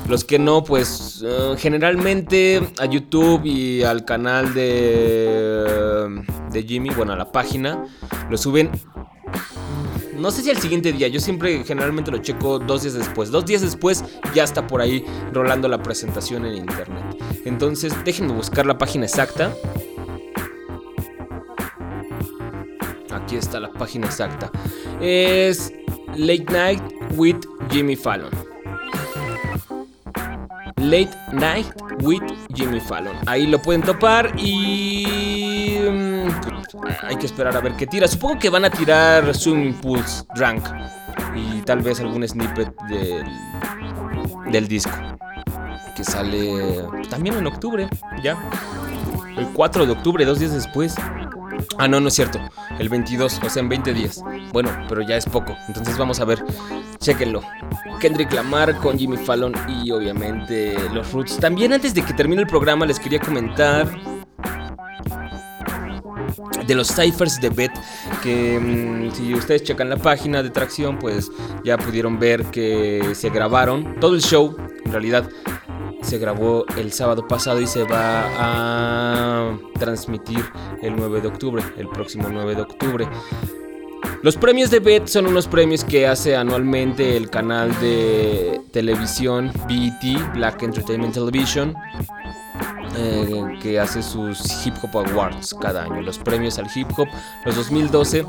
Los que no, pues eh, generalmente a YouTube y al canal de, de Jimmy, bueno, a la página, lo suben. No sé si al siguiente día, yo siempre generalmente lo checo dos días después. Dos días después ya está por ahí rolando la presentación en internet. Entonces, déjenme buscar la página exacta. Aquí está la página exacta. Es Late Night with Jimmy Fallon. Late Night with Jimmy Fallon. Ahí lo pueden topar y... mm, hay que esperar a ver qué tira. Supongo que van a tirar Swimming Pools Drunk y tal vez algún snippet del, del disco que sale también en octubre, ya. El 4 de octubre, dos días después. Ah, no, no es cierto. El 22, o sea, en 20 días. Bueno, pero ya es poco. Entonces vamos a ver. Chequenlo. Kendrick Lamar con Jimmy Fallon y obviamente los Roots. También antes de que termine el programa les quería comentar de los ciphers de Bet que mm, si ustedes checan la página de Tracción pues ya pudieron ver que se grabaron todo el show en realidad se grabó el sábado pasado y se va a transmitir el 9 de octubre, el próximo 9 de octubre. Los premios de BET son unos premios que hace anualmente el canal de televisión BET, Black Entertainment Television, eh, que hace sus Hip Hop Awards cada año. Los premios al hip hop, los 2012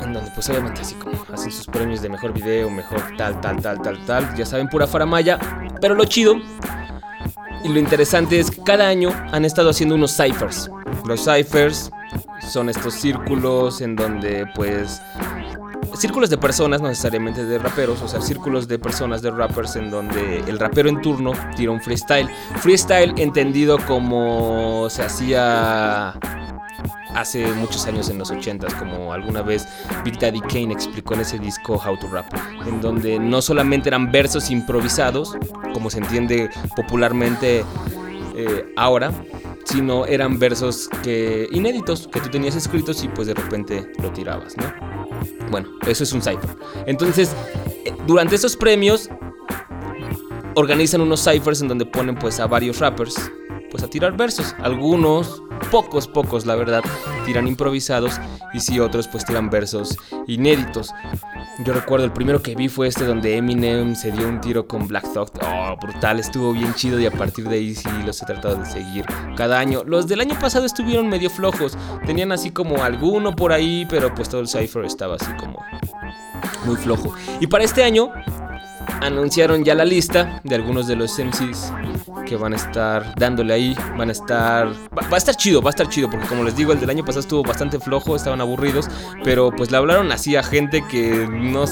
en donde pues obviamente así como hacen sus premios de mejor video, mejor tal, tal, tal, tal, tal, ya saben, pura faramaya, pero lo chido y lo interesante es que cada año han estado haciendo unos ciphers. Los ciphers son estos círculos en donde pues círculos de personas, no necesariamente de raperos, o sea, círculos de personas, de rappers, en donde el rapero en turno tira un freestyle. Freestyle entendido como se hacía hace muchos años en los 80s, como alguna vez Big Daddy Kane explicó en ese disco How to Rap, en donde no solamente eran versos improvisados, como se entiende popularmente eh, ahora, sino eran versos que inéditos que tú tenías escritos y pues de repente lo tirabas, ¿no? Bueno, eso es un cipher. Entonces, eh, durante esos premios organizan unos ciphers en donde ponen pues a varios rappers pues a tirar versos. Algunos, pocos, pocos la verdad, tiran improvisados y si otros pues tiran versos inéditos. Yo recuerdo el primero que vi fue este donde Eminem se dio un tiro con Black Thought. Oh, brutal, estuvo bien chido y a partir de ahí sí los he tratado de seguir cada año. Los del año pasado estuvieron medio flojos. Tenían así como alguno por ahí, pero pues todo el cipher estaba así como muy flojo. Y para este año anunciaron ya la lista de algunos de los MCs que van a estar dándole ahí, van a estar va, a estar chido, va a estar chido porque como les digo, el del año pasado estuvo bastante flojo, estaban aburridos, pero pues le hablaron así a gente que no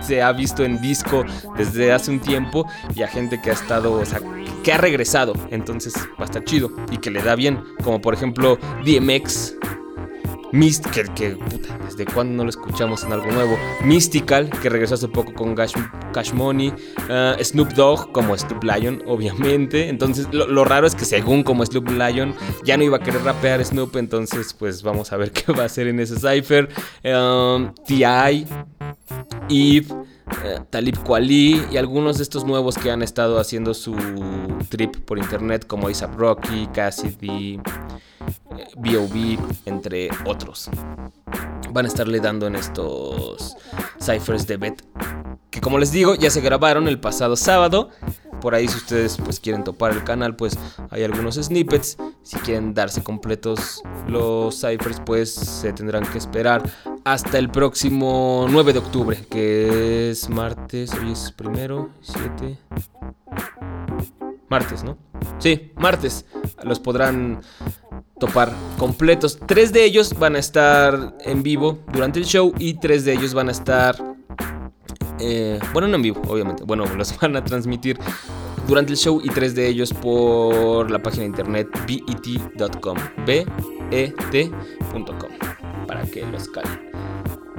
se ha visto en disco desde hace un tiempo y a gente que ha estado, o sea, que ha regresado, entonces va a estar chido y que le da bien, como por ejemplo DMX Mist, que, puta, desde cuando no lo escuchamos en algo nuevo. Mystical, que regresó hace poco con Cash, Money. Uh, Snoop Dogg, como Snoop Lion, obviamente. Entonces, lo, raro es que según como Snoop Lion, ya no iba a querer rapear Snoop. Entonces, pues vamos a ver qué va a hacer en ese cipher. Um, T.I., Eve. Uh, Talib Kweli y algunos de estos nuevos que han estado haciendo su trip por internet como ASAP Rocky, Cassidy, B.O.B., entre otros. Van a estarle dando en estos ciphers de Bet. Que como les digo, ya se grabaron el pasado sábado. Por ahí si ustedes pues quieren topar el canal, pues hay algunos snippets. Si quieren darse completos los ciphers, pues se tendrán que esperar hasta el próximo 9 de octubre, que es martes, hoy es primero, 7. Martes, ¿no? Sí, martes. Los podrán topar completos. Tres de ellos van a estar en vivo durante el show y tres de ellos van a estar... Eh, bueno, no en vivo, obviamente. Bueno, los van a transmitir durante el show y tres de ellos por la página de internet bet.com. B-E-T.com. Para que los calen.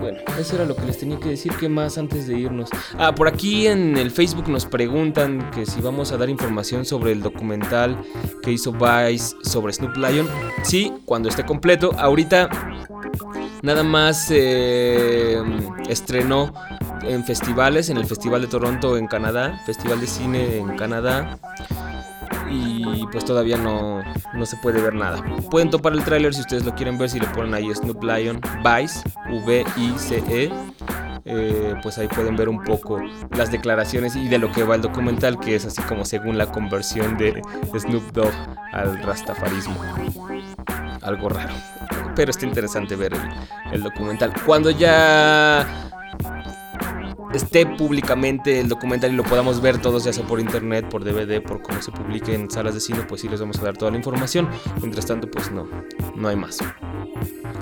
Bueno, eso era lo que les tenía que decir. ¿Qué más antes de irnos? Ah, por aquí en el Facebook nos preguntan que si vamos a dar información sobre el documental que hizo Vice sobre Snoop Lion. Sí, cuando esté completo. Ahorita nada más eh, estrenó en festivales, en el Festival de Toronto en Canadá, Festival de Cine en Canadá y pues todavía no, no se puede ver nada. Pueden topar el tráiler si ustedes lo quieren ver, si le ponen ahí Snoop Lion Vice, V-I-C-E. Eh, pues ahí pueden ver un poco las declaraciones y de lo que va el documental, que es así como según la conversión de Snoop Dogg al rastafarismo. Algo raro, pero está interesante ver el, el documental. Cuando ya esté públicamente el documental y lo podamos ver todos, ya sea por internet, por DVD, por cómo se publique en salas de cine, pues sí les vamos a dar toda la información. Mientras tanto, pues no, no hay más.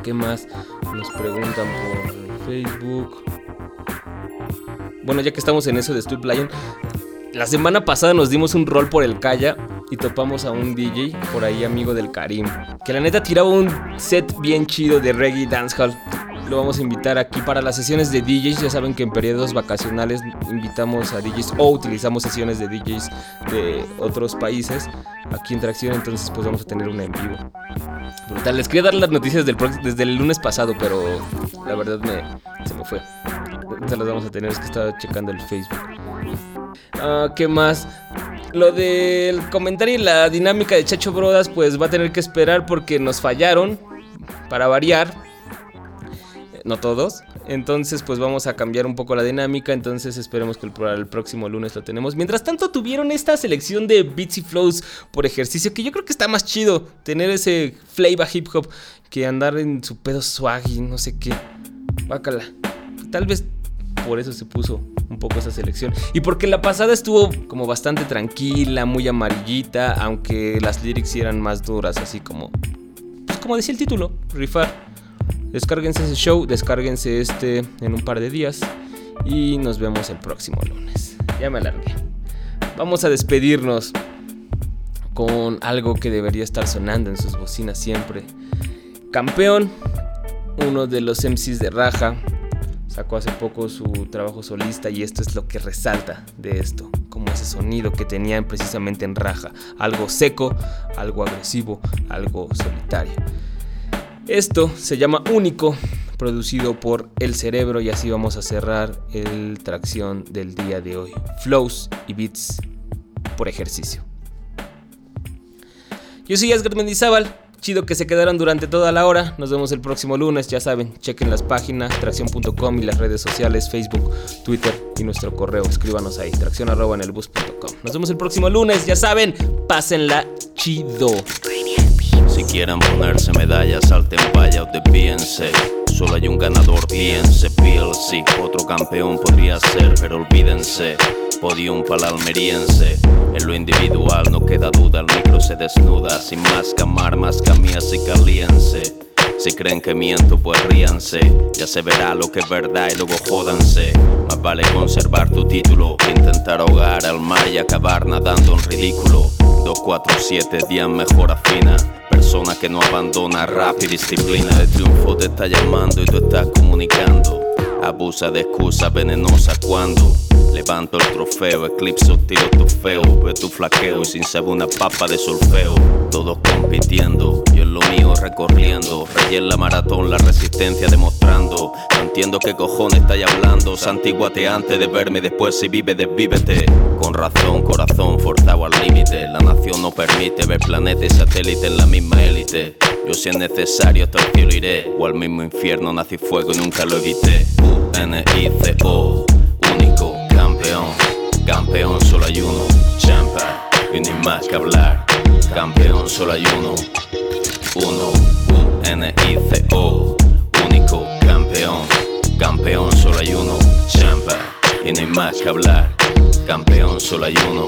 ¿Qué más? Nos preguntan por Facebook. Bueno, ya que estamos en eso de Steve Lion, la semana pasada nos dimos un rol por el Calla y topamos a un DJ por ahí amigo del Karim, que la neta tiraba un set bien chido de reggae dancehall. Lo vamos a invitar aquí para las sesiones de DJs. Ya saben que en periodos vacacionales invitamos a DJs o utilizamos sesiones de DJs de otros países aquí en Tracción. Entonces, pues vamos a tener una en vivo. Brutal. Les quería dar las noticias del desde el lunes pasado, pero la verdad me, se me fue. Se las vamos a tener, es que estaba checando el Facebook. Ah, ¿Qué más? Lo del comentario y la dinámica de Chacho Brodas, pues va a tener que esperar porque nos fallaron. Para variar. No todos. Entonces, pues vamos a cambiar un poco la dinámica. Entonces, esperemos que el, el próximo lunes lo tenemos. Mientras tanto, tuvieron esta selección de beats y flows por ejercicio. Que yo creo que está más chido tener ese flavor hip hop que andar en su pedo swag y no sé qué. Bácala. Tal vez por eso se puso un poco esa selección. Y porque la pasada estuvo como bastante tranquila, muy amarillita, aunque las lyrics eran más duras, así como, pues como decía el título, rifar. Descárguense ese show, descárguense este en un par de días y nos vemos el próximo lunes. Ya me alargué. Vamos a despedirnos con algo que debería estar sonando en sus bocinas siempre. Campeón, uno de los MCs de Raja, sacó hace poco su trabajo solista y esto es lo que resalta de esto, como ese sonido que tenían precisamente en Raja, algo seco, algo agresivo, algo solitario. Esto se llama Único, producido por El Cerebro y así vamos a cerrar el tracción del día de hoy. Flows y beats por ejercicio. Yo soy Asgard Mendizábal. Chido que se quedaron durante toda la hora. Nos vemos el próximo lunes. Ya saben, chequen las páginas tracción.com y las redes sociales Facebook, Twitter y nuestro correo. Escríbanos ahí, tracción. Nos vemos el próximo lunes. Ya saben, pásenla chido. Si quieren ponerse medallas, salten vaya o desvíense. Solo hay un ganador, piense, PLC. Otro campeón podría ser, pero olvídense. Podium para almeriense. En lo individual no queda duda, el micro se desnuda. Sin más camar, más camías y caliense. Si creen que miento, pues ríanse. Ya se verá lo que es verdad y luego jódanse. Vale conservar tu título intentar ahogar al mar y acabar nadando en ridículo. 247 días mejor afina. Persona que no abandona rap y disciplina. El triunfo te está llamando y tú estás comunicando. Abusa de excusas venenosas cuando levanto el trofeo, eclipso, tiro tu feo, ve tu flaqueo y sin saber una papa de solfeo. Todos compitiendo, lo mío recorriendo. Rey en la maratón, la resistencia demostrando. No entiendo qué cojones estáis hablando. Santiguate antes de verme, después si vive, desvívete. Con razón, corazón forzado al límite. La nación no permite ver planeta y satélite en la misma élite. Yo si es necesario hasta el cielo iré O al mismo infierno nací fuego y nunca lo evité U-N-I-C-O Único campeón Campeón solo hay uno Champa Y ni más que hablar Campeón solo hay uno Uno U-N-I-C-O Único campeón Campeón solo hay uno Champa Y no hay más que hablar Campeón solo hay uno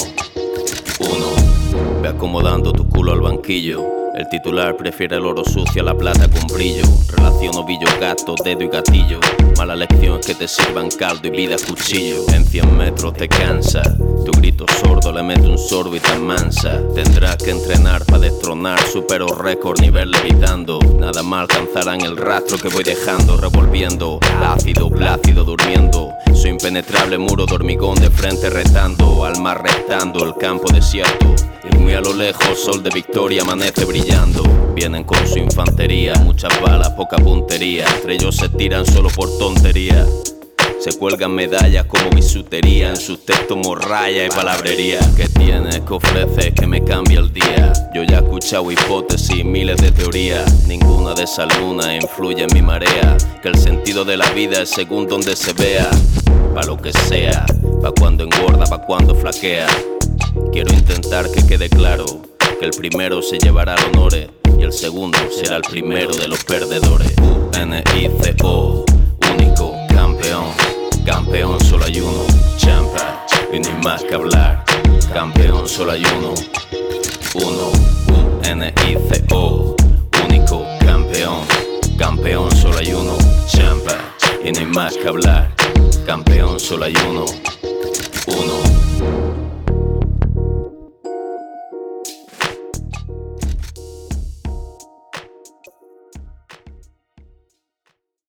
Uno Ve acomodando tu culo al banquillo el titular prefiere el oro sucio a la plata con brillo. Relación ovillo, gato, dedo y gatillo. Mala lección es que te sirvan caldo y vida cuchillo. En 100 metros te cansa. Tu grito sordo le mete un sorbo y te mansa. Tendrás que entrenar para destronar. Supero récord nivel levitando. Nada más alcanzarán el rastro que voy dejando. Revolviendo. Ácido, plácido, durmiendo. Soy impenetrable muro de hormigón de frente retando. Al mar restando el campo desierto. Y muy a lo lejos, sol de victoria amanece brillando. Vienen con su infantería, muchas balas, poca puntería. Entre ellos se tiran solo por tontería. Se cuelgan medallas como bisutería, en sus textos morralla y palabrería. ¿Qué tienes que ofreces que me cambie el día? Yo ya he escuchado hipótesis, miles de teorías. Ninguna de esas lunas influye en mi marea. Que el sentido de la vida es según donde se vea. Pa' lo que sea, pa' cuando engorda, pa' cuando flaquea. Quiero intentar que quede claro que el primero se llevará honores y el segundo será el primero de los perdedores. NICO, único campeón, campeón solo hay uno, champa, y ni más que hablar, campeón solo hay uno, uno, NICO, único campeón, campeón solo hay uno, champa, y ni más que hablar, campeón solo hay uno, uno.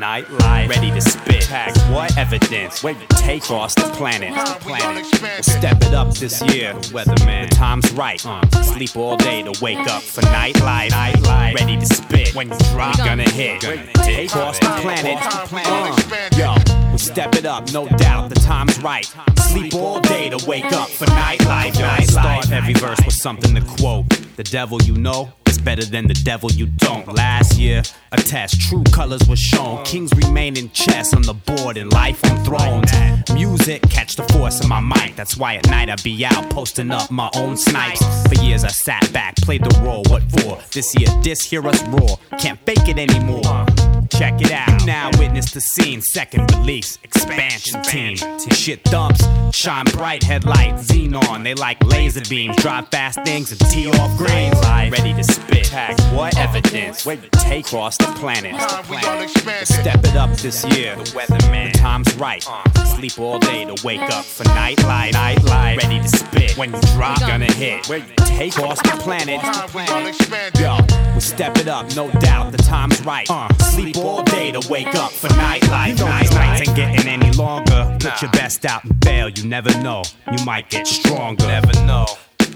Night ready to spit. Tag what? Evidence. Wait, take across the planet. planet. We'll step it up this year. Weatherman. The time's right. Uh, sleep all day to wake up for night life. Night life, ready to spit. When you drop, gonna hit. Take across the planet. Uh, yo, we step it up, no doubt. The time's right. Sleep all day to wake up for night life. Night start every verse with something to quote. The devil you know better than the devil you don't. Last year, a test, true colors were shown. Kings remain in chess on the board and life on thrones. Music, catch the force of my mic. That's why at night I be out posting up my own snipes. For years I sat back, played the role. What for? This year, this hear us roar. Can't fake it anymore. Check it out. Now witness the scene. Second release, expansion team. Shit thumps, shine bright headlight, xenon. They like laser beams, drive fast things and tee off green light. Ready to spit. Tag what evidence? Wait, take across the planet. Step it up this year. The weatherman. The time's right. Sleep all day to wake up for night light. Night light. Ready to spit. When you drop, gonna hit. Wait, take across the planet. Yo, we step it up, no doubt. The time's right. Sleep all day to wake up for night life. Night nights ain't getting any longer. Put your best out and fail. You never know. You might get stronger. Never know.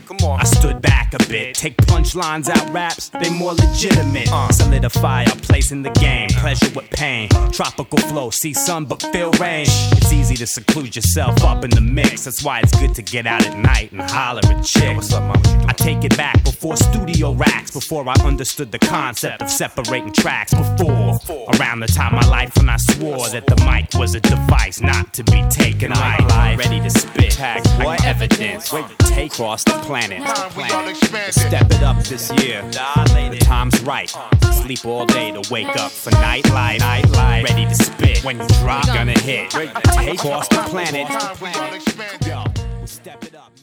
Come on. I stood back a bit. Take punchlines out raps, they more legitimate. Uh. Solidify our place in the game. Pleasure with pain. Uh. Tropical flow, see sun but feel rain. It's easy to seclude yourself up in the mix. That's why it's good to get out at night and holler at chicks. I take it back before studio racks. Before I understood the concept of separating tracks. Before, around the time of my life when I swore that the mic was a device not to be taken light. Ready to spit. Tag what evidence? Wait, take cross the planet. Step it up this year. The time's right. Sleep all day to wake up for night light. Night light. Ready to spit. When you drop, gonna hit. Take across the planet. Yo, step it up.